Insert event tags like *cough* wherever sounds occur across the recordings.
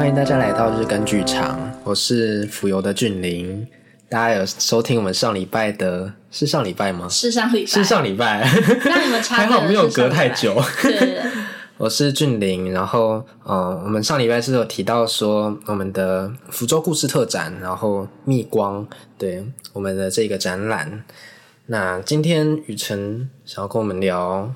欢迎大家来到日更剧场，我是浮游的俊霖。大家有收听我们上礼拜的？是上礼拜吗？是上礼拜，是上礼拜。那你们差 *laughs* 还好没有隔太久。对，对，*laughs* 对，我是俊霖，然后呃，我们上礼拜是有提到说我们的福州故事特展，然后逆光，对我们的这个展览。那今天雨辰想要跟我们聊。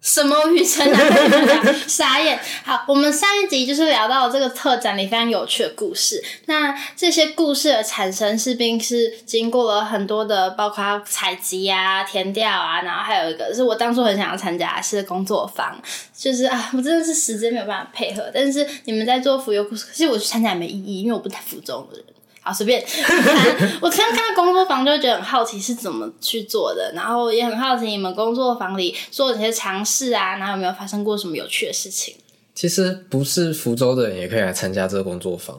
什么雨辰啊？*laughs* 傻眼！好，我们上一集就是聊到了这个特展里非常有趣的故事。那这些故事的产生，势必是经过了很多的，包括采集啊、填调啊，然后还有一个是我当初很想要参加的是工作坊，就是啊，我真的是时间没有办法配合。但是你们在做浮游故事，其实我去参加也没意义，因为我不太浮洲的人。随便。*laughs* 我刚看到工作坊就会觉得很好奇是怎么去做的，然后也很好奇你们工作坊里做哪些尝试啊，然后有没有发生过什么有趣的事情？其实不是福州的人也可以来参加这个工作坊，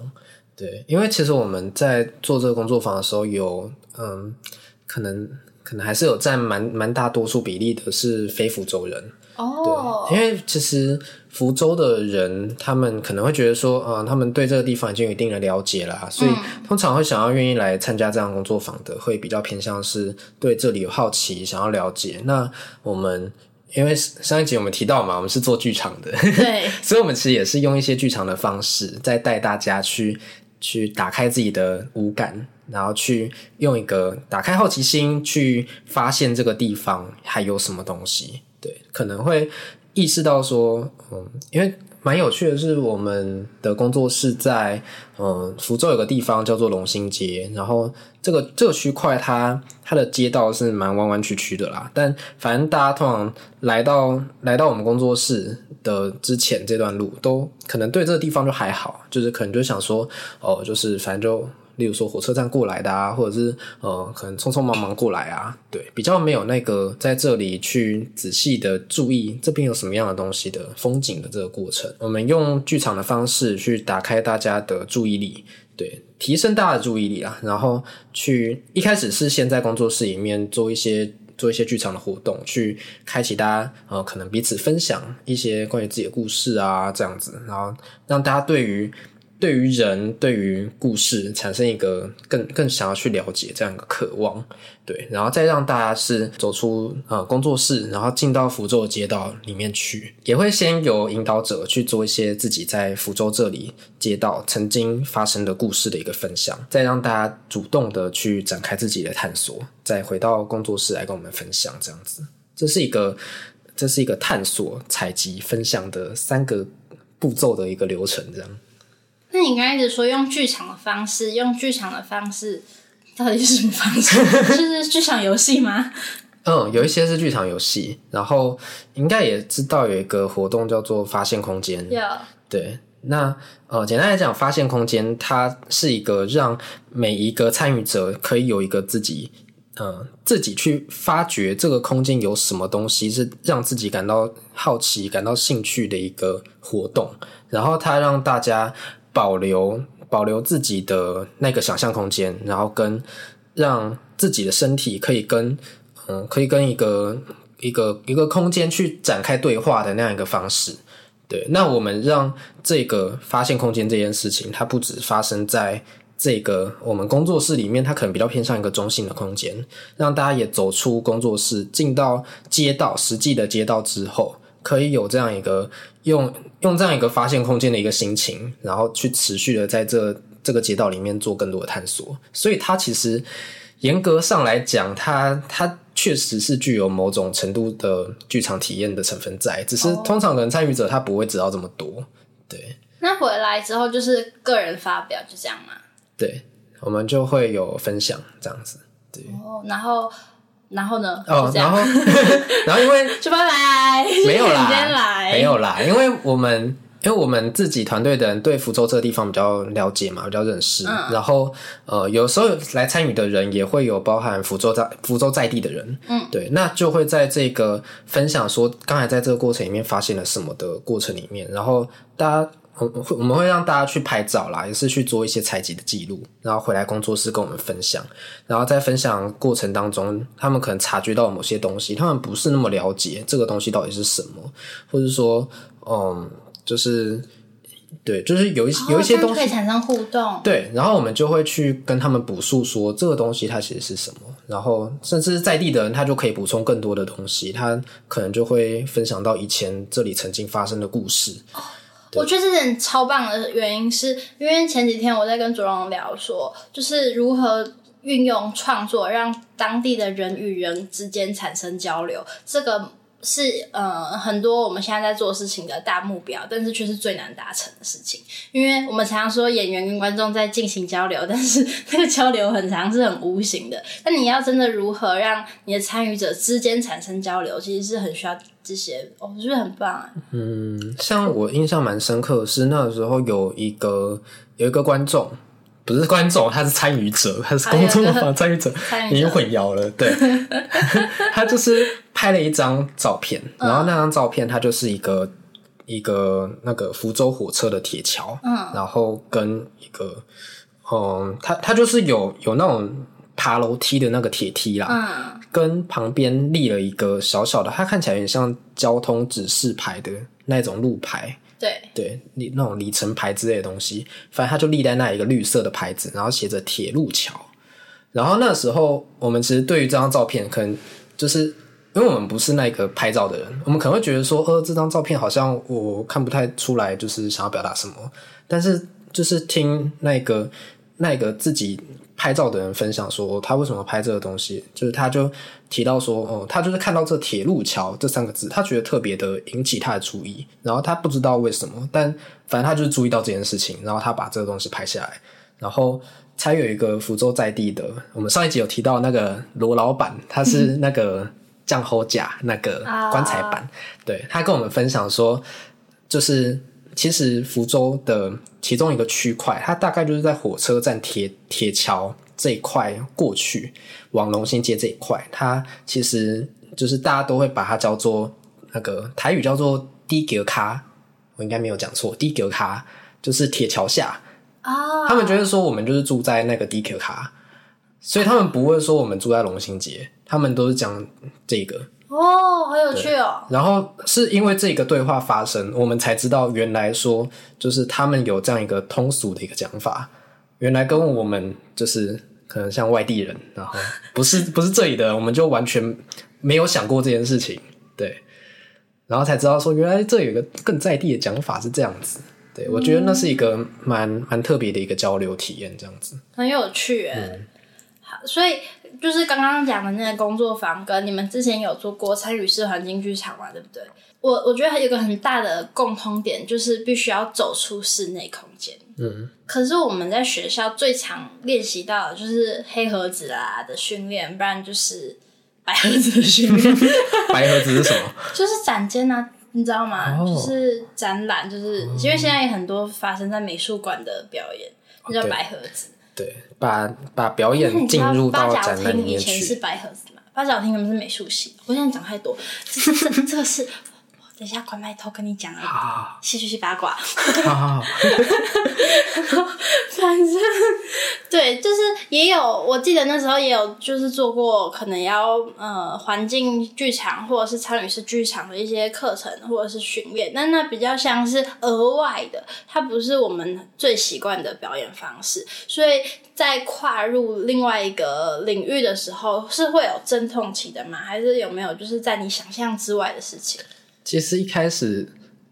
对，因为其实我们在做这个工作坊的时候有，嗯，可能可能还是有占蛮蛮大多数比例的是非福州人。哦，对，因为其实福州的人，他们可能会觉得说，嗯，他们对这个地方已经有一定的了解啦，所以通常会想要愿意来参加这样工作坊的，会比较偏向是对这里有好奇，想要了解。那我们因为上一集我们提到嘛，我们是做剧场的，对，*laughs* 所以我们其实也是用一些剧场的方式，在带大家去去打开自己的五感，然后去用一个打开好奇心，去发现这个地方还有什么东西。对，可能会意识到说，嗯，因为蛮有趣的是，我们的工作室在嗯福州有个地方叫做龙兴街，然后这个这个区块它它的街道是蛮弯弯曲曲的啦，但反正大家通常来到来到我们工作室的之前这段路，都可能对这个地方就还好，就是可能就想说，哦，就是反正就。例如说火车站过来的啊，或者是呃，可能匆匆忙忙过来啊，对，比较没有那个在这里去仔细的注意这边有什么样的东西的风景的这个过程。我们用剧场的方式去打开大家的注意意力，对，提升大家的注意力啊，然后去一开始是先在工作室里面做一些做一些剧场的活动，去开启大家呃，可能彼此分享一些关于自己的故事啊，这样子，然后让大家对于。对于人，对于故事产生一个更更想要去了解这样一个渴望，对，然后再让大家是走出呃工作室，然后进到福州的街道里面去，也会先由引导者去做一些自己在福州这里街道曾经发生的故事的一个分享，再让大家主动的去展开自己的探索，再回到工作室来跟我们分享这样子，这是一个这是一个探索、采集、分享的三个步骤的一个流程，这样。那你刚才一直说用剧场的方式，用剧场的方式，到底是什么方式？*laughs* 就是剧场游戏吗？*laughs* 嗯，有一些是剧场游戏，然后应该也知道有一个活动叫做发现空间。有对，那呃，简单来讲，发现空间它是一个让每一个参与者可以有一个自己，嗯，自己去发掘这个空间有什么东西，是让自己感到好奇、感到兴趣的一个活动，然后它让大家。保留保留自己的那个想象空间，然后跟让自己的身体可以跟嗯，可以跟一个一个一个空间去展开对话的那样一个方式。对，那我们让这个发现空间这件事情，它不只发生在这个我们工作室里面，它可能比较偏向一个中性的空间，让大家也走出工作室，进到街道，实际的街道之后，可以有这样一个用。用这样一个发现空间的一个心情，然后去持续的在这这个街道里面做更多的探索，所以它其实严格上来讲，它它确实是具有某种程度的剧场体验的成分在，只是通常的参与者他不会知道这么多。对，那回来之后就是个人发表，就这样嘛？对，我们就会有分享这样子。对，哦，然后。然后呢？哦，然后，*laughs* 然后因为 *laughs* 就拜拜，*laughs* 没有啦，来没有啦，因为我们因为我们自己团队的人对福州这个地方比较了解嘛，比较认识。嗯、然后呃，有时候来参与的人也会有包含福州在福州在地的人，嗯，对，那就会在这个分享说刚才在这个过程里面发现了什么的过程里面，然后大家。我们会让大家去拍照啦，也是去做一些采集的记录，然后回来工作室跟我们分享。然后在分享过程当中，他们可能察觉到某些东西，他们不是那么了解这个东西到底是什么，或者说，嗯，就是对，就是有一、哦、有一些东西可以产生互动，对，然后我们就会去跟他们补述说这个东西它其实是什么，然后甚至在地的人他就可以补充更多的东西，他可能就会分享到以前这里曾经发生的故事。哦、我觉得这点超棒的原因是因为前几天我在跟卓荣聊说，就是如何运用创作让当地的人与人之间产生交流，这个。是呃，很多我们现在在做事情的大目标，但是却是最难达成的事情。因为我们常常说演员跟观众在进行交流，但是 *laughs* 那个交流很长是很无形的。那你要真的如何让你的参与者之间产生交流，其实是很需要这些。哦，我觉得很棒啊。嗯，像我印象蛮深刻的是那个时候有一个有一个观众。不是观众，他是参与者，他是工作坊参与者，已经混淆了。对，*laughs* 他就是拍了一张照片，然后那张照片，它就是一个一个那个福州火车的铁桥，嗯，然后跟一个，嗯，它它就是有有那种爬楼梯的那个铁梯啦，嗯，跟旁边立了一个小小的，它看起来有点像交通指示牌的那种路牌。对。对，那那种里程牌之类的东西，反正它就立在那一个绿色的牌子，然后写着“铁路桥”。然后那时候，我们其实对于这张照片，可能就是因为我们不是那个拍照的人，我们可能会觉得说，呃，这张照片好像我看不太出来，就是想要表达什么。但是，就是听那个那个自己。拍照的人分享说，他为什么拍这个东西，就是他就提到说，哦，他就是看到这“铁路桥”这三个字，他觉得特别的引起他的注意，然后他不知道为什么，但反正他就是注意到这件事情，然后他把这个东西拍下来，然后才有一个福州在地的，我们上一集有提到那个罗老板，他是那个酱厚甲那个棺材板，对，他跟我们分享说，就是。其实福州的其中一个区块，它大概就是在火车站铁铁桥这一块过去，往龙兴街这一块，它其实就是大家都会把它叫做那个台语叫做低格卡，我应该没有讲错，低格卡就是铁桥下啊。Oh. 他们觉得说我们就是住在那个低格卡，所以他们不会说我们住在龙兴街，他们都是讲这个。哦，好有趣哦！然后是因为这个对话发生，我们才知道原来说就是他们有这样一个通俗的一个讲法，原来跟我们就是可能像外地人，然后 *laughs* 不是不是这里的，我们就完全没有想过这件事情，对，然后才知道说原来这有一个更在地的讲法是这样子，对，我觉得那是一个蛮蛮特别的一个交流体验，这样子。很有趣，嗯，好，所以。就是刚刚讲的那个工作坊，跟你们之前有做过参与式环境剧场嘛，对不对？我我觉得还有个很大的共通点，就是必须要走出室内空间。嗯。可是我们在学校最常练习到的就是黑盒子啦的训练，不然就是白盒子的训练。*laughs* 白盒子是什么？*laughs* 就是展间啊，你知道吗？哦、就是展览，就是、嗯、因为现在有很多发生在美术馆的表演，那叫白盒子。对，把把表演 *laughs* 进入到展览里面去。以前是白盒子嘛，八角厅他们是美术系。我现在讲太多，这这这个是。等一下，关麦头跟你讲啊，戏剧系八卦。好好好，*laughs* 反正对，就是也有，我记得那时候也有，就是做过可能要呃环境剧场或者是参与式剧场的一些课程或者是训练，但那比较像是额外的，它不是我们最习惯的表演方式，所以在跨入另外一个领域的时候，是会有阵痛期的吗？还是有没有就是在你想象之外的事情？其实一开始，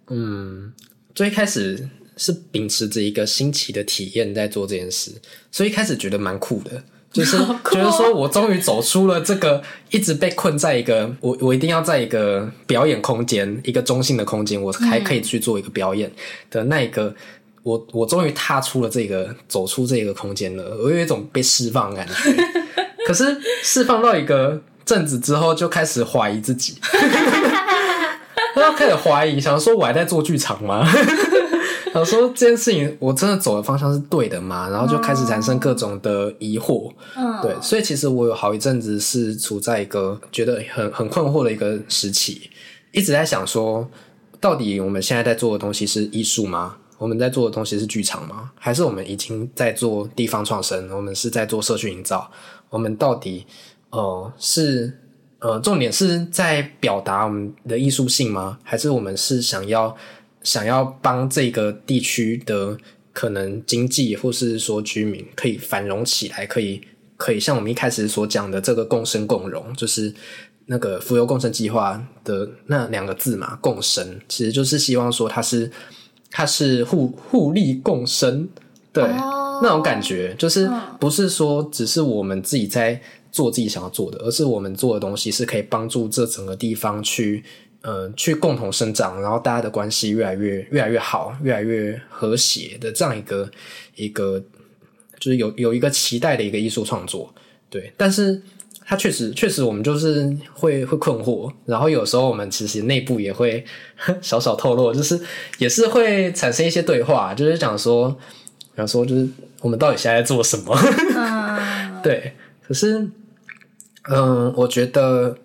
嗯，最开始是秉持着一个新奇的体验在做这件事，所以一开始觉得蛮酷的，就是觉得说我终于走出了这个一直被困在一个我我一定要在一个表演空间，一个中性的空间，我还可以去做一个表演的那一个，嗯、我我终于踏出了这个走出这个空间了，我有一种被释放的感觉。*laughs* 可是释放到一个阵子之后，就开始怀疑自己。他开始怀疑，想说我还在做剧场吗？*laughs* 想说这件事情我真的走的方向是对的吗？然后就开始产生各种的疑惑。嗯，对，所以其实我有好一阵子是处在一个觉得很很困惑的一个时期，一直在想说，到底我们现在在做的东西是艺术吗？我们在做的东西是剧场吗？还是我们已经在做地方创生？我们是在做社区营造？我们到底呃是？呃，重点是在表达我们的艺术性吗？还是我们是想要想要帮这个地区的可能经济或是说居民可以繁荣起来，可以可以像我们一开始所讲的这个共生共荣，就是那个浮游共生计划的那两个字嘛，共生，其实就是希望说它是它是互互利共生，对、哦、那种感觉，就是不是说只是我们自己在做自己想要做的，而是我们做的东西是可以帮助这整个地方去。呃，去共同生长，然后大家的关系越来越越来越好，越来越和谐的这样一个一个，就是有有一个期待的一个艺术创作，对。但是它确实确实，我们就是会会困惑，然后有时候我们其实内部也会 *laughs* 小小透露，就是也是会产生一些对话，就是讲说，比方说，就是我们到底现在在做什么？嗯、*laughs* 对。可是，嗯、呃，我觉得。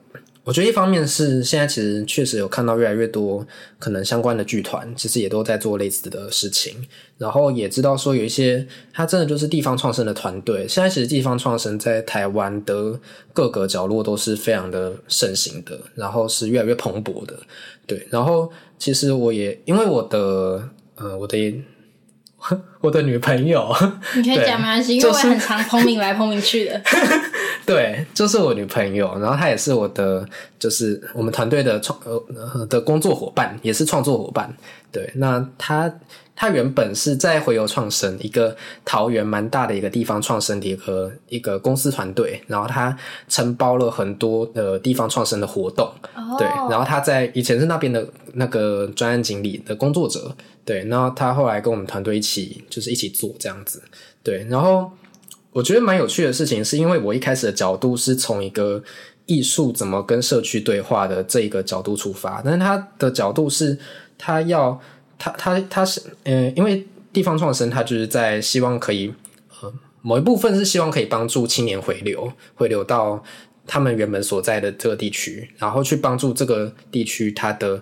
我觉得一方面是现在其实确实有看到越来越多可能相关的剧团，其实也都在做类似的事情，然后也知道说有一些它真的就是地方创生的团队。现在其实地方创生在台湾的各个角落都是非常的盛行的，然后是越来越蓬勃的。对，然后其实我也因为我的呃我的 *laughs* 我的女朋友，你可以讲没关系，因为我也很常 *laughs* *laughs* 碰面来碰面去的。*laughs* 对，就是我女朋友，然后她也是我的，就是我们团队的创呃的工作伙伴，也是创作伙伴。对，那她她原本是在回游创生一个桃园蛮大的一个地方创生的一个一个公司团队，然后她承包了很多的地方创生的活动。Oh. 对，然后她在以前是那边的那个专案经理的工作者。对，然后她后来跟我们团队一起就是一起做这样子。对，然后。我觉得蛮有趣的事情，是因为我一开始的角度是从一个艺术怎么跟社区对话的这一个角度出发，但是他的角度是，他要他他他是嗯，因为地方创生，他就是在希望可以呃某一部分是希望可以帮助青年回流，回流到他们原本所在的这个地区，然后去帮助这个地区它的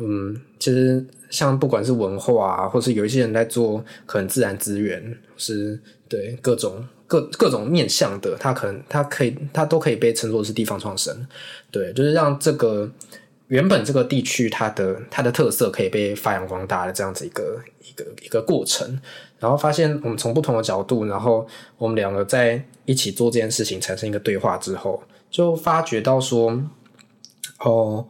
嗯，其实像不管是文化啊，或是有一些人在做可能自然资源，是对各种。各各种面向的，它可能它可以它都可以被称作是地方创生，对，就是让这个原本这个地区它的它的特色可以被发扬光大的这样子一个一个一个过程。然后发现我们从不同的角度，然后我们两个在一起做这件事情，产生一个对话之后，就发觉到说，哦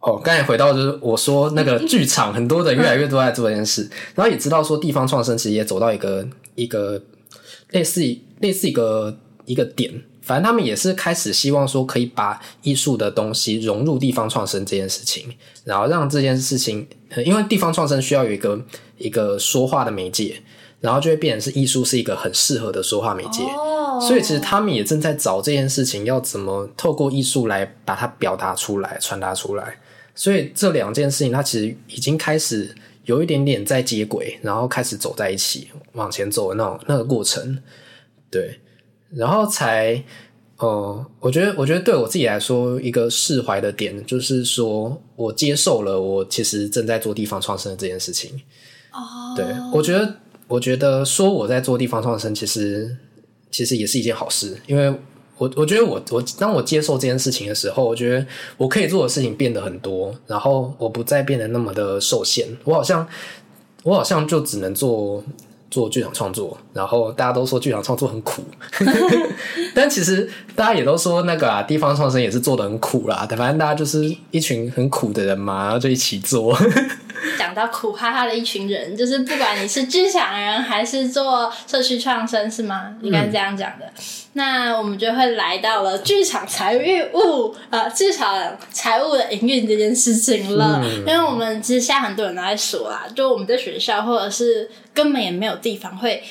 哦，刚才回到就是我说那个剧场，很多人越来越多在做这件事，然后也知道说地方创生其实也走到一个一个类似于。类似一个一个点，反正他们也是开始希望说可以把艺术的东西融入地方创生这件事情，然后让这件事情，因为地方创生需要有一个一个说话的媒介，然后就会变成是艺术是一个很适合的说话媒介。Oh. 所以其实他们也正在找这件事情要怎么透过艺术来把它表达出来、传达出来。所以这两件事情，它其实已经开始有一点点在接轨，然后开始走在一起往前走的那种那个过程。对，然后才，呃，我觉得，我觉得对我自己来说，一个释怀的点就是说，我接受了我其实正在做地方创生的这件事情。哦，对，我觉得，我觉得说我在做地方创生，其实其实也是一件好事，因为我我觉得我我当我接受这件事情的时候，我觉得我可以做的事情变得很多，然后我不再变得那么的受限，我好像我好像就只能做。做剧场创作，然后大家都说剧场创作很苦，*laughs* 但其实大家也都说那个啊，地方创生也是做得很苦啦。反正大家就是一群很苦的人嘛，然后就一起做。讲到苦哈哈的一群人，就是不管你是剧场人还是做社区创生，是吗？应该是这样讲的。嗯、那我们就会来到了剧场财务呃，剧场财务的营运这件事情了。嗯、因为我们其实现在很多人都在说啊，就我们在学校或者是根本也没有地方会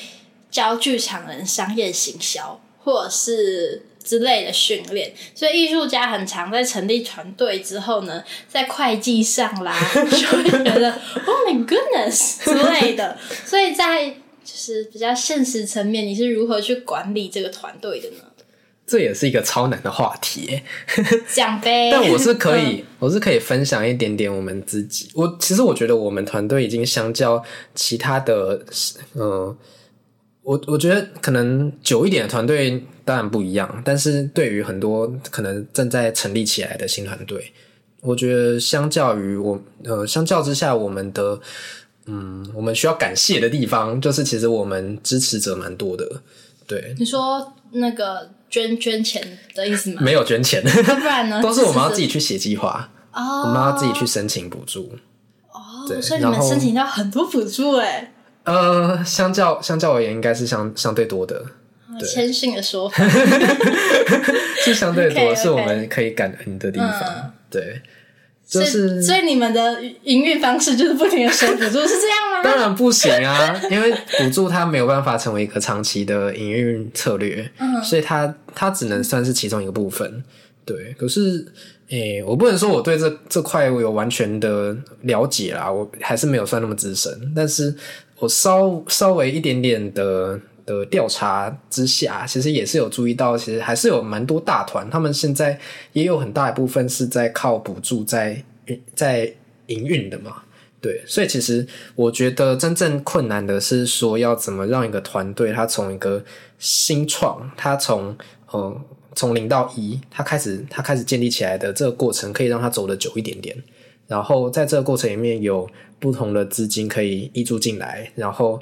教剧场人商业行销，或者是。之类的训练，所以艺术家很常在成立团队之后呢，在会计上啦，*laughs* 就会觉得 “Oh my goodness” 之类的。*laughs* 所以在就是比较现实层面，你是如何去管理这个团队的呢？这也是一个超难的话题，讲呗。但我是可以，我是可以分享一点点我们自己。我其实我觉得我们团队已经相较其他的，嗯、呃。我我觉得可能久一点的团队当然不一样，但是对于很多可能正在成立起来的新团队，我觉得相较于我呃，相较之下，我们的嗯，我们需要感谢的地方，就是其实我们支持者蛮多的。对，你说那个捐捐钱的意思吗？没有捐钱，不然呢？*laughs* 都是我们要自己去写计划，哦，我们要自己去申请补助。哦，所以你们申请到很多补助哎。呃，相较相较而言，应该是相相对多的。谦逊的说法，*laughs* 是相对多，okay, okay. 是我们可以感恩的地方。嗯、对，就是所以，你们的营运方式就是不停的收补助，是这样吗？*laughs* 当然不行啊，因为补助它没有办法成为一个长期的营运策略，嗯、所以它它只能算是其中一个部分。对，可是诶、欸，我不能说我对这这块我有完全的了解啦，我还是没有算那么资深，但是我稍稍微一点点的。的调查之下，其实也是有注意到，其实还是有蛮多大团，他们现在也有很大一部分是在靠补助在在营运的嘛。对，所以其实我觉得真正困难的是说，要怎么让一个团队，他从一个新创，他从嗯从零到一，他开始他开始建立起来的这个过程，可以让他走得久一点点。然后在这个过程里面，有不同的资金可以挹注进来，然后。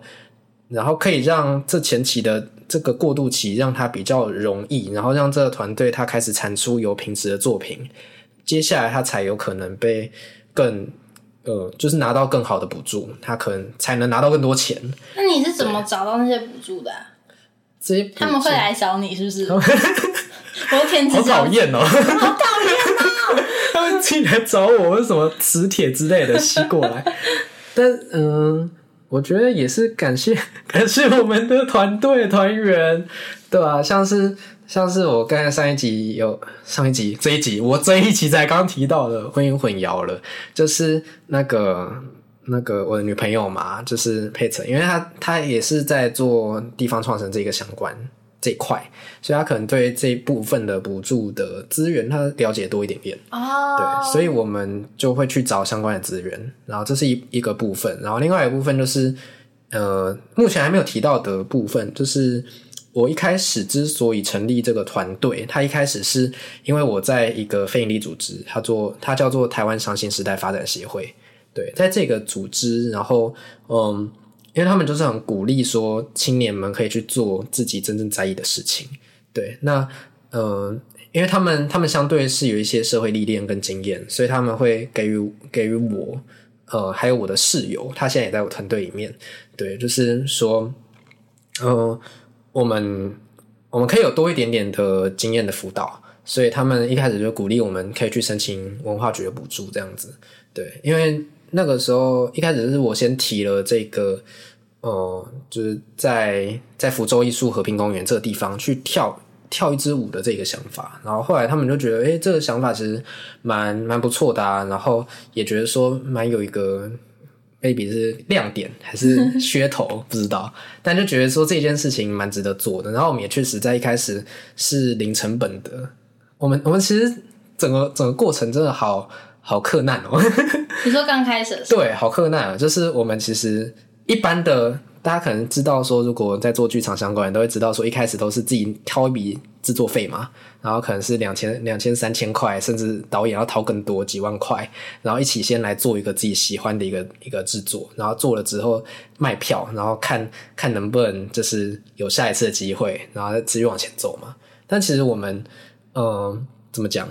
然后可以让这前期的这个过渡期让它比较容易，然后让这个团队它开始产出有品质的作品，接下来它才有可能被更呃，就是拿到更好的补助，他可能才能拿到更多钱。那你是怎么找到那些补助的啊？这些他们会来找你是不是？*laughs* 我天，好讨厌哦！*laughs* 好讨厌己来找我，为什么磁铁之类的吸过来？*laughs* 但嗯。呃我觉得也是感谢 *laughs* 感谢我们的团队团员，对吧、啊？像是像是我刚才上一集有上一集这一集，我这一集才刚提到的婚姻混淆了，就是那个那个我的女朋友嘛，就是佩岑，因为她她也是在做地方创生这个相关。这一块，所以他可能对这一部分的补助的资源，他了解多一点点。哦，对，所以我们就会去找相关的资源，然后这是一一个部分，然后另外一个部分就是，呃，目前还没有提到的部分，就是我一开始之所以成立这个团队，他一开始是因为我在一个非营利组织，他做他叫做台湾商新时代发展协会，对，在这个组织，然后嗯。因为他们就是很鼓励说青年们可以去做自己真正在意的事情，对，那呃，因为他们他们相对是有一些社会历练跟经验，所以他们会给予给予我，呃，还有我的室友，他现在也在我团队里面，对，就是说，呃，我们我们可以有多一点点的经验的辅导，所以他们一开始就鼓励我们可以去申请文化局的补助，这样子，对，因为。那个时候一开始是我先提了这个，呃，就是在在福州艺术和平公园这个地方去跳跳一支舞的这个想法，然后后来他们就觉得，诶，这个想法其实蛮蛮不错的啊，然后也觉得说蛮有一个 maybe 是亮点还是噱头，*laughs* 不知道，但就觉得说这件事情蛮值得做的，然后我们也确实在一开始是零成本的，我们我们其实整个整个过程真的好。好克难哦！*laughs* 你说刚开始对，好克难啊！就是我们其实一般的，大家可能知道说，如果在做剧场相关，都会知道说，一开始都是自己掏一笔制作费嘛，然后可能是两千、两千、三千块，甚至导演要掏更多几万块，然后一起先来做一个自己喜欢的一个一个制作，然后做了之后卖票，然后看看能不能就是有下一次的机会，然后再继续往前走嘛。但其实我们，嗯、呃，怎么讲？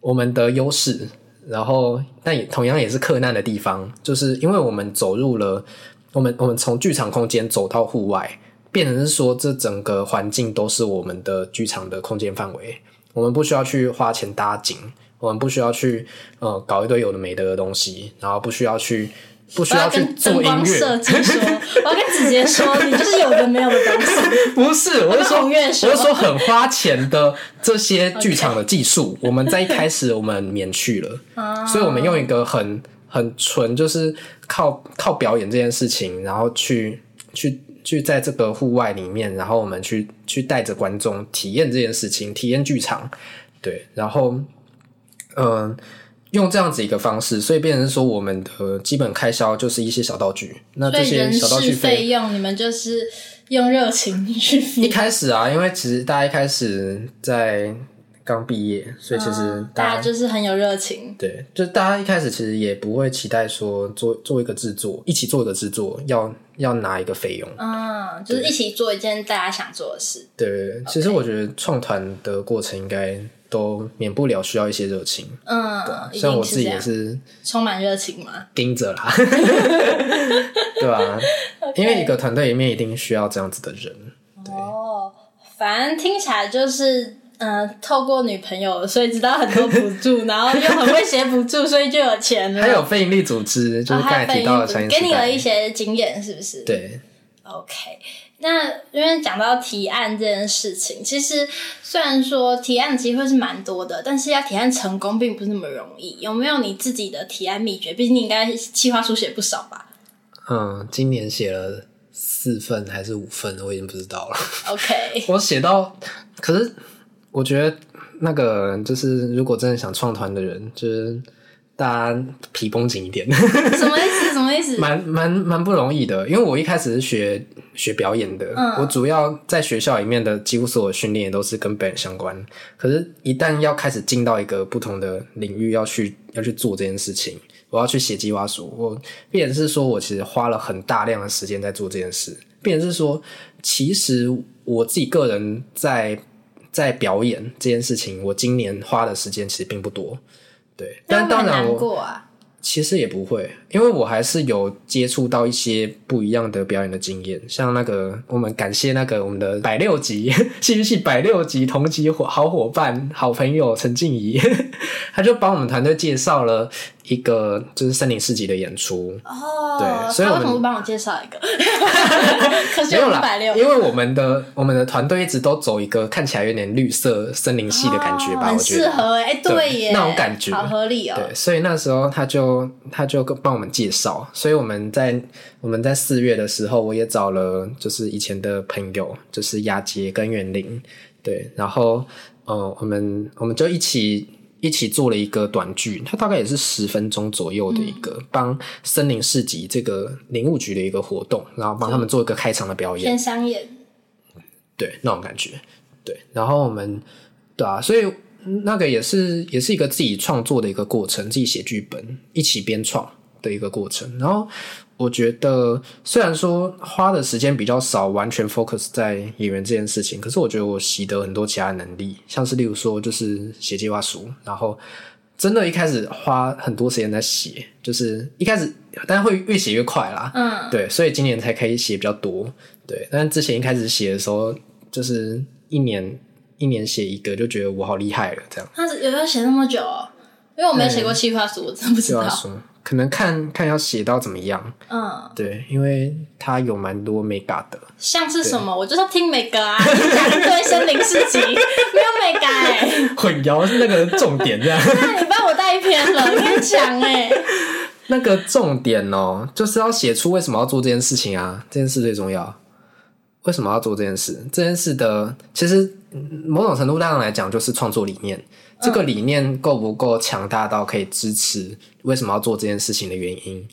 我们的优势。然后，但也同样也是克难的地方，就是因为我们走入了，我们我们从剧场空间走到户外，变成是说这整个环境都是我们的剧场的空间范围，我们不需要去花钱搭景，我们不需要去呃搞一堆有的没的的东西，然后不需要去。不需要去做音乐。设计说，*laughs* 我要跟子杰说，你就是有的没有的东西。不是，我是说，我是说很花钱的这些剧 *laughs* 场的技术，我们在一开始我们免去了，*laughs* 所以我们用一个很很纯，就是靠靠表演这件事情，然后去去去在这个户外里面，然后我们去去带着观众体验这件事情，体验剧场，对，然后嗯。呃用这样子一个方式，所以变成说我们的基本开销就是一些小道具。那这些小道具费用，你们就是用热情去。一开始啊，因为其实大家一开始在刚毕业，所以其实大家，大家就是很有热情。对，就大家一开始其实也不会期待说做做一个制作，一起做一个制作要要拿一个费用。嗯，就是一起做一件大家想做的事。对，对，其实我觉得创团的过程应该都免不了需要一些热情。嗯，对，像我自己也是充满热情嘛，盯着啦。*laughs* 对啊，Okay. 因为一个团队里面一定需要这样子的人。哦，反正听起来就是，嗯、呃，透过女朋友，所以知道很多补助，然后又很会写补助，所以就有钱了。*laughs* 还有非营利组织，就是刚才提到的给你了一些经验，是不是？对。OK，那因为讲到提案这件事情，其实虽然说提案机会是蛮多的，但是要提案成功并不是那么容易。有没有你自己的提案秘诀？毕竟你应该企划书写不少吧？嗯，今年写了。四份还是五份，我已经不知道了。OK，*laughs* 我写到，可是我觉得那个就是，如果真的想创团的人，就是大家皮绷紧一点。什么意思？什么意思？*laughs* 蛮蛮蛮不容易的，因为我一开始是学学表演的，嗯，我主要在学校里面的几乎所有训练也都是跟表演相关。可是，一旦要开始进到一个不同的领域，要去要去做这件事情。我要去写计划书，我必然是说我其实花了很大量的时间在做这件事，必然是说，其实我自己个人在在表演这件事情，我今年花的时间其实并不多，对，但当然我。其实也不会，因为我还是有接触到一些不一样的表演的经验，像那个我们感谢那个我们的百六级戏剧系百六级同级伙好伙伴、好朋友陈静怡，*laughs* 他就帮我们团队介绍了一个就是森林市集的演出哦，对，所以我们帮我介绍一个？*laughs* 没有啦，因为我们的我们的团队一直都走一个看起来有点绿色森林系的感觉吧，哦、我觉得很适合哎、欸，对耶，那种感觉好合理哦。对，所以那时候他就。他就帮我们介绍，所以我们在我们在四月的时候，我也找了就是以前的朋友，就是雅洁跟袁林，对，然后呃，我们我们就一起一起做了一个短剧，它大概也是十分钟左右的一个帮、嗯、森林市集这个林务局的一个活动，然后帮他们做一个开场的表演，偏商演，对，那种感觉，对，然后我们对啊，所以。那个也是也是一个自己创作的一个过程，自己写剧本，一起编创的一个过程。然后我觉得，虽然说花的时间比较少，完全 focus 在演员这件事情，可是我觉得我习得很多其他能力，像是例如说，就是写计划书，然后真的一开始花很多时间在写，就是一开始，但是会越写越快啦。嗯，对，所以今年才可以写比较多。对，但是之前一开始写的时候，就是一年。一年写一个就觉得我好厉害了，这样。他有要写那么久？哦，因为我没写过计划书，我真不知道。计划书可能看看要写到怎么样。嗯，对，因为它有蛮多美感的。像是什么？我就是要听美歌啊！你讲一堆森林市集，*laughs* 没有美感哎。混淆是那个重点，这样。那你帮我带偏了，你很强哎。那个重点哦，就是要写出为什么要做这件事情啊！这件事最重要。为什么要做这件事？这件事的其实某种程度上来讲，就是创作理念。这个理念够不够强大到可以支持为什么要做这件事情的原因？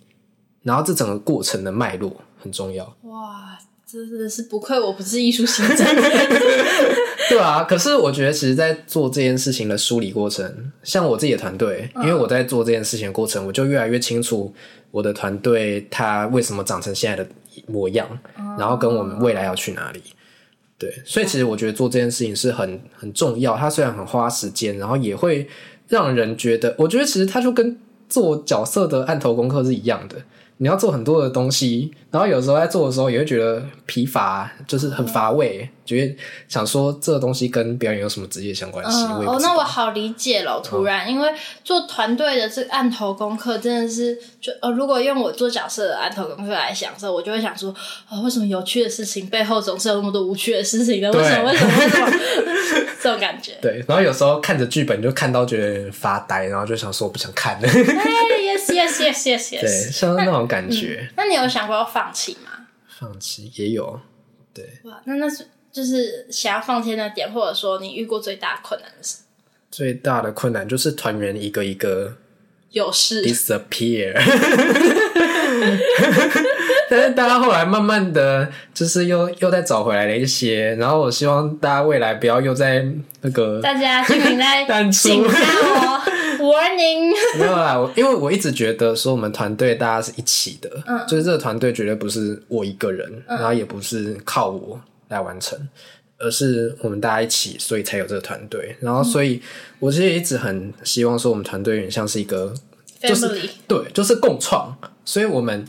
然后这整个过程的脉络很重要。哇，真的是不愧我不是艺术行政。*laughs* 对啊，可是我觉得，其实，在做这件事情的梳理过程，像我自己的团队，因为我在做这件事情的过程，我就越来越清楚我的团队它为什么长成现在的模样，然后跟我们未来要去哪里。对，所以其实我觉得做这件事情是很很重要。它虽然很花时间，然后也会让人觉得，我觉得其实它就跟做角色的案头功课是一样的。你要做很多的东西，然后有时候在做的时候也会觉得疲乏，就是很乏味，觉得想说这个东西跟表演有什么直接相关系？嗯、哦，那我好理解了。突然，嗯、因为做团队的这个案头功课真的是，就呃，如果用我做角色的案头功课来想的时候，我就会想说，啊、哦，为什么有趣的事情背后总是有那么多无趣的事情呢？为什么？为什么？为什么？这种感觉。对，然后有时候看着剧本就看到觉得发呆，然后就想说我不想看了。Yes, yes, yes, yes. 对，像那种感觉。那，嗯、那你有想过要放弃吗？放弃也有，对。哇，那那是就是想要放弃的点，或者说你遇过最大的困难是？最大的困难就是团员一个一个有事 disappear。但是大家后来慢慢的就是又又再找回来了一些，然后我希望大家未来不要又在那个大家敬请在淡出警告哦，warning。*laughs* 没有啦，我因为我一直觉得说我们团队大家是一起的，嗯，就是这个团队绝对不是我一个人，嗯、然后也不是靠我来完成，而是我们大家一起，所以才有这个团队。然后，所以我其实一直很希望说我们团队有点像是一个。就是对，就是共创，所以我们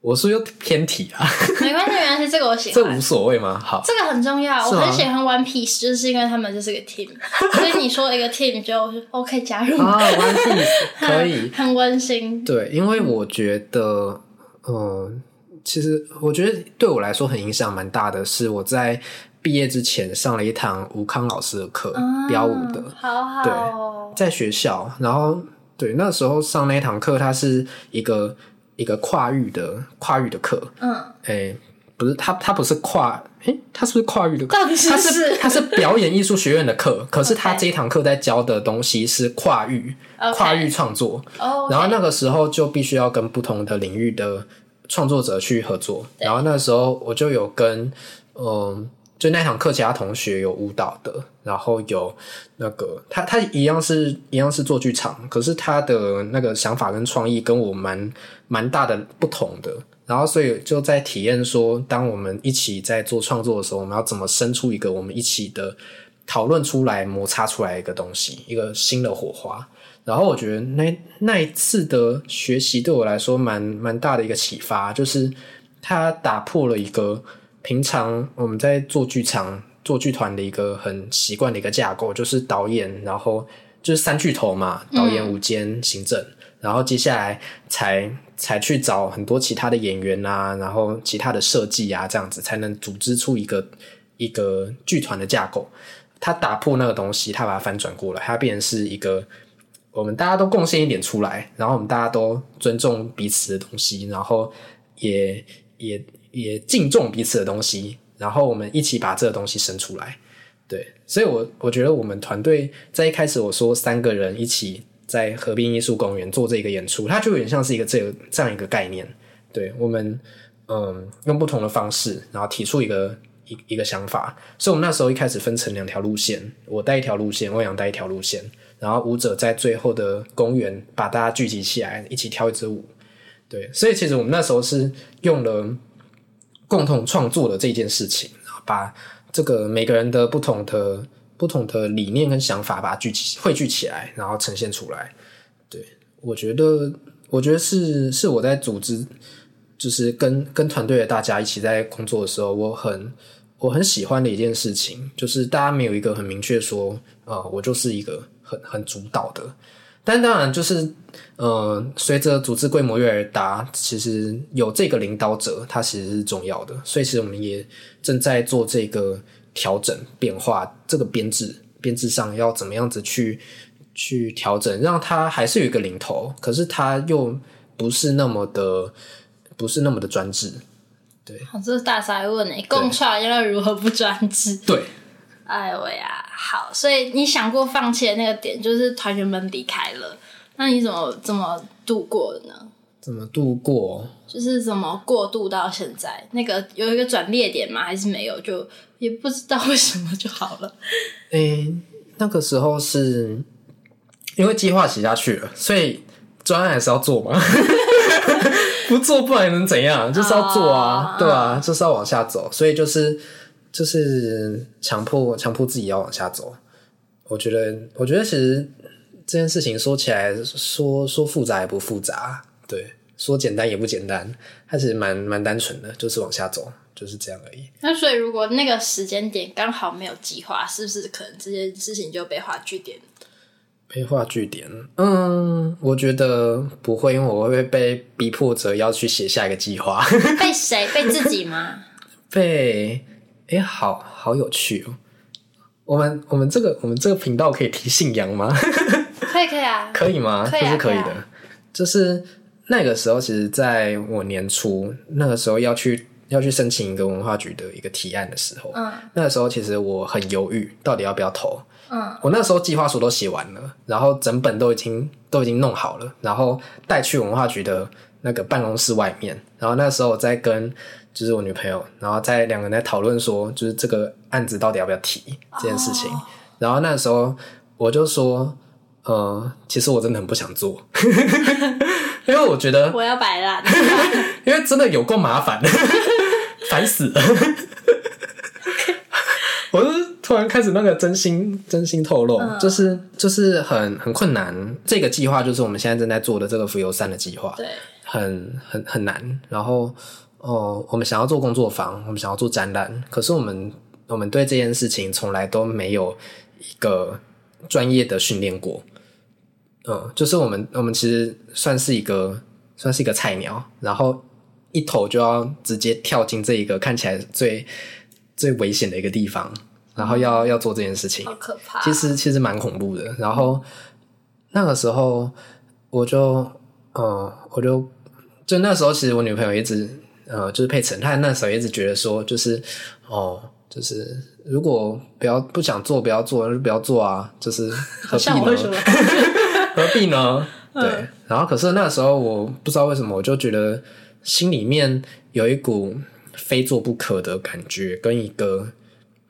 我说又偏题啊，*laughs* 没关系，没关系，这个我喜欢，这无所谓吗？好，这个很重要，我很喜欢 One Piece，就是因为他们就是个 team，*laughs* 所以你说一个 team 就 OK 加入。啊，One Piece *laughs* 可以，很温馨。对，因为我觉得，嗯，其实我觉得对我来说很影响蛮大的，是我在毕业之前上了一堂吴康老师的课，标舞的，好好，对，在学校，然后。对，那时候上那一堂课，它是一个一个跨域的跨域的课。嗯，哎，不是，他他不是跨，哎，他是不是跨域的课？到底是他是？表演艺术学院的课，*laughs* 可是他这一堂课在教的东西是跨域.跨域创作。Oh. 然后那个时候就必须要跟不同的领域的创作者去合作。然后那个时候我就有跟嗯。就那堂课，其他同学有舞蹈的，然后有那个他他一样是一样是做剧场，可是他的那个想法跟创意跟我蛮蛮大的不同的，然后所以就在体验说，当我们一起在做创作的时候，我们要怎么生出一个我们一起的讨论出来、摩擦出来一个东西，一个新的火花。然后我觉得那那一次的学习对我来说蛮蛮大的一个启发，就是他打破了一个。平常我们在做剧场、做剧团的一个很习惯的一个架构，就是导演，然后就是三巨头嘛，导演、舞监、行政，然后接下来才才去找很多其他的演员啊，然后其他的设计啊，这样子才能组织出一个一个剧团的架构。他打破那个东西，他把它翻转过来，它变成是一个我们大家都贡献一点出来，然后我们大家都尊重彼此的东西，然后也也。也敬重彼此的东西，然后我们一起把这个东西生出来。对，所以我，我觉得我们团队在一开始我说三个人一起在河滨艺术公园做这个演出，它就有点像是一个这个这样一个概念。对，我们嗯用不同的方式，然后提出一个一一个想法。所以，我们那时候一开始分成两条路线，我带一条路线，欧阳带一条路线，然后舞者在最后的公园把大家聚集起来，一起跳一支舞。对，所以其实我们那时候是用了。共同创作的这件事情，把这个每个人的不同的不同的理念跟想法，把它聚集汇聚起来，然后呈现出来。对，我觉得，我觉得是是我在组织，就是跟跟团队的大家一起在工作的时候，我很我很喜欢的一件事情，就是大家没有一个很明确说，啊、呃，我就是一个很很主导的。但当然，就是呃，随着组织规模越来越大，其实有这个领导者，他其实是重要的。所以，其实我们也正在做这个调整、变化，这个编制编制上要怎么样子去去调整，让他还是有一个领头，可是他又不是那么的，不是那么的专制。对，好，这是大哉问诶，共创要如何不专制？对。哎呦呀，好，所以你想过放弃的那个点，就是团员们离开了，那你怎么怎么度过的呢？怎么度过？就是怎么过渡到现在？那个有一个转捩点吗？还是没有？就也不知道为什么就好了。*laughs* 诶、欸，那个时候是因为计划写下去了，所以专案还是要做嘛。*laughs* 不做不然能怎样？就是要做啊，哦、对啊，就是要往下走，所以就是。就是强迫强迫自己要往下走，我觉得，我觉得其实这件事情说起来说说复杂也不复杂，对，说简单也不简单，它其实蛮蛮单纯的，就是往下走，就是这样而已。那所以如果那个时间点刚好没有计划，是不是可能这件事情就被划句点？被划句点？嗯，我觉得不会，因为我会被逼迫着要去写下一个计划。被谁？被自己吗？*laughs* 被。哎、欸，好好有趣哦！我们我们这个我们这个频道可以提信仰吗？*laughs* 可以可以啊，*laughs* 可以吗？可以啊，是可以的。啊、就是那个时候，其实在我年初那个时候要去要去申请一个文化局的一个提案的时候，嗯，那个时候其实我很犹豫，到底要不要投。嗯，我那时候计划书都写完了，然后整本都已经都已经弄好了，然后带去文化局的那个办公室外面，然后那时候我在跟就是我女朋友，然后在两个人在讨论说，就是这个案子到底要不要提这件事情。Oh. 然后那时候我就说，呃，其实我真的很不想做，*laughs* 因为我觉得我要摆烂，*laughs* 因为真的有够麻烦，*laughs* 烦死了。我是突然开始那个真心真心透露，嗯、就是就是很很困难。这个计划就是我们现在正在做的这个浮游山的计划，对，很很很难。然后哦、呃，我们想要做工作坊，我们想要做展览，可是我们我们对这件事情从来都没有一个专业的训练过。嗯、呃，就是我们我们其实算是一个算是一个菜鸟，然后一头就要直接跳进这一个看起来最。最危险的一个地方，然后要要做这件事情，好可怕。其实其实蛮恐怖的。然后那个时候，我就呃，我就就那时候，其实我女朋友一直呃，就是佩岑，她那时候一直觉得说，就是哦，就是如果不要不想做，不要做，就不要做啊，就是 *laughs* 何必呢？*laughs* 何必呢？对。然后可是那个时候，我不知道为什么，我就觉得心里面有一股。非做不可的感觉，跟一个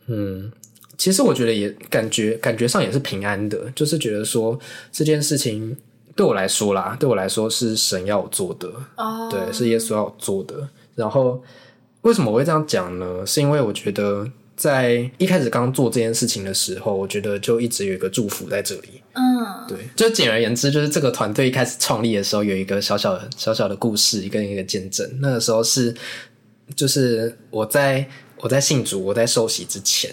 嗯，其实我觉得也感觉感觉上也是平安的，就是觉得说这件事情对我来说啦，对我来说是神要我做的，oh. 对，是耶稣要我做的。然后为什么我会这样讲呢？是因为我觉得在一开始刚做这件事情的时候，我觉得就一直有一个祝福在这里。嗯，oh. 对，就简而言之，就是这个团队一开始创立的时候，有一个小小的小小的故事，一个一个见证。那个时候是。就是我在我在信主，我在受洗之前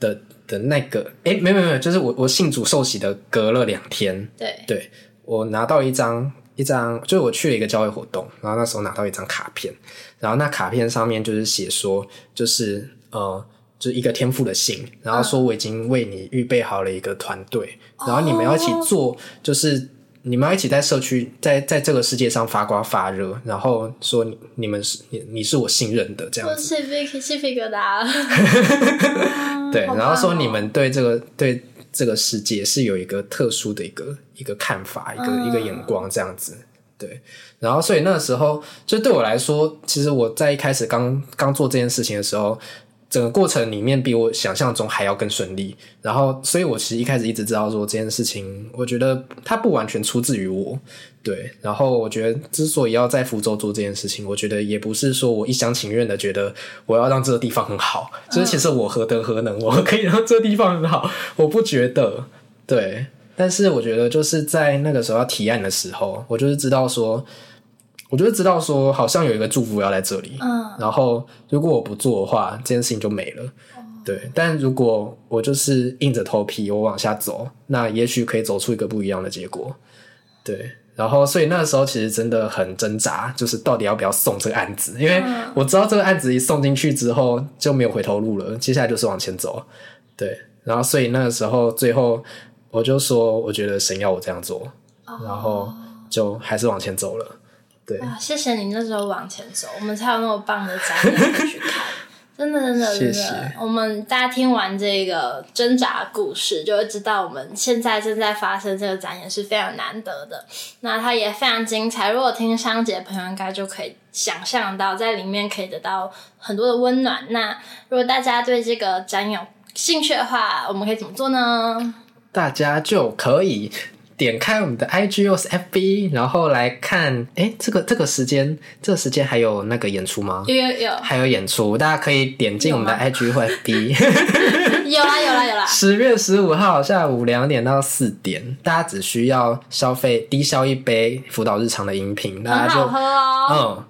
的的那个，哎、欸，没有没有，就是我我信主受洗的隔了两天，对对，我拿到一张一张，就是我去了一个教会活动，然后那时候拿到一张卡片，然后那卡片上面就是写说，就是呃，就是一个天赋的信，然后说我已经为你预备好了一个团队，嗯、然后你们要一起做，就是。你们要一起在社区，在在这个世界上发光发热，然后说你你们是你你是我信任的这样子。鸡皮鸡皮疙瘩。对，然后说你们对这个对这个世界是有一个特殊的一个一个看法，一个、嗯、一个眼光这样子。对，然后所以那个时候，就对我来说，其实我在一开始刚刚做这件事情的时候。整个过程里面比我想象中还要更顺利，然后，所以我其实一开始一直知道说这件事情，我觉得它不完全出自于我，对。然后我觉得之所以要在福州做这件事情，我觉得也不是说我一厢情愿的觉得我要让这个地方很好，就是其实我何德何能，我可以让这个地方很好，我不觉得，对。但是我觉得就是在那个时候要提案的时候，我就是知道说。我就知道说，好像有一个祝福要在这里。嗯，然后如果我不做的话，这件事情就没了。嗯、对，但如果我就是硬着头皮我往下走，那也许可以走出一个不一样的结果。对，然后所以那个时候其实真的很挣扎，就是到底要不要送这个案子，因为我知道这个案子一送进去之后就没有回头路了，接下来就是往前走。对，然后所以那个时候最后我就说，我觉得神要我这样做，哦、然后就还是往前走了。对啊，谢谢你那时候往前走，我们才有那么棒的展览去看。真的，真的，真的，谢谢我们大家听完这个挣扎故事，就会知道我们现在正在发生这个展演是非常难得的。那它也非常精彩。如果听商姐的朋友，应该就可以想象到，在里面可以得到很多的温暖。那如果大家对这个展有兴趣的话，我们可以怎么做呢？大家就可以。点开我们的 IG 或是 FB，然后来看，哎，这个这个时间，这个时间还有那个演出吗？有有有，还有演出，大家可以点进我们的 IG 或 FB。*laughs* 有啦有啦有啦！*laughs* 十月十五号下午两点到四点，大家只需要消费低消一杯辅导日常的饮品，大家就。嗯。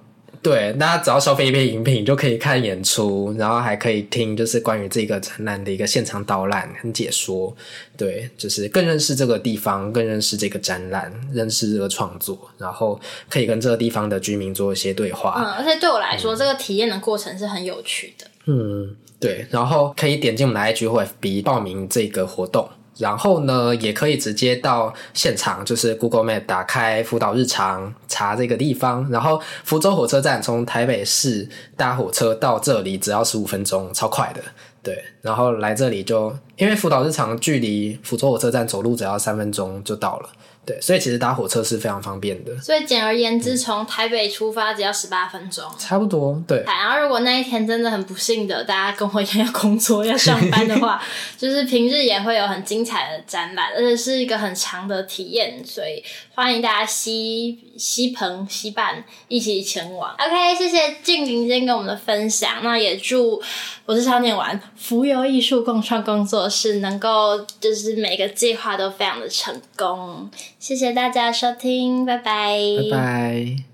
对，大家只要消费一杯饮品就可以看演出，然后还可以听就是关于这个展览的一个现场导览跟解说。对，就是更认识这个地方，更认识这个展览，认识这个创作，然后可以跟这个地方的居民做一些对话。嗯，而且对我来说，嗯、这个体验的过程是很有趣的。嗯，对，然后可以点进我们的 IG 或 FB 报名这个活动。然后呢，也可以直接到现场，就是 Google Map 打开福岛日常，查这个地方。然后福州火车站从台北市搭火车到这里只要十五分钟，超快的。对，然后来这里就因为福岛日常距离福州火车站走路只要三分钟就到了。对，所以其实搭火车是非常方便的。所以简而言之，从台北出发只要十八分钟，差不多。对。然后如果那一天真的很不幸的，大家跟我一样要工作要上班的话，*laughs* 就是平日也会有很精彩的展览，而且是一个很长的体验，所以欢迎大家西西朋西伴一起前往。OK，谢谢静玲今天跟我们的分享，那也祝我是少念完浮游艺术共创工作室能够就是每个计划都非常的成功。谢谢大家收听，拜拜。拜拜。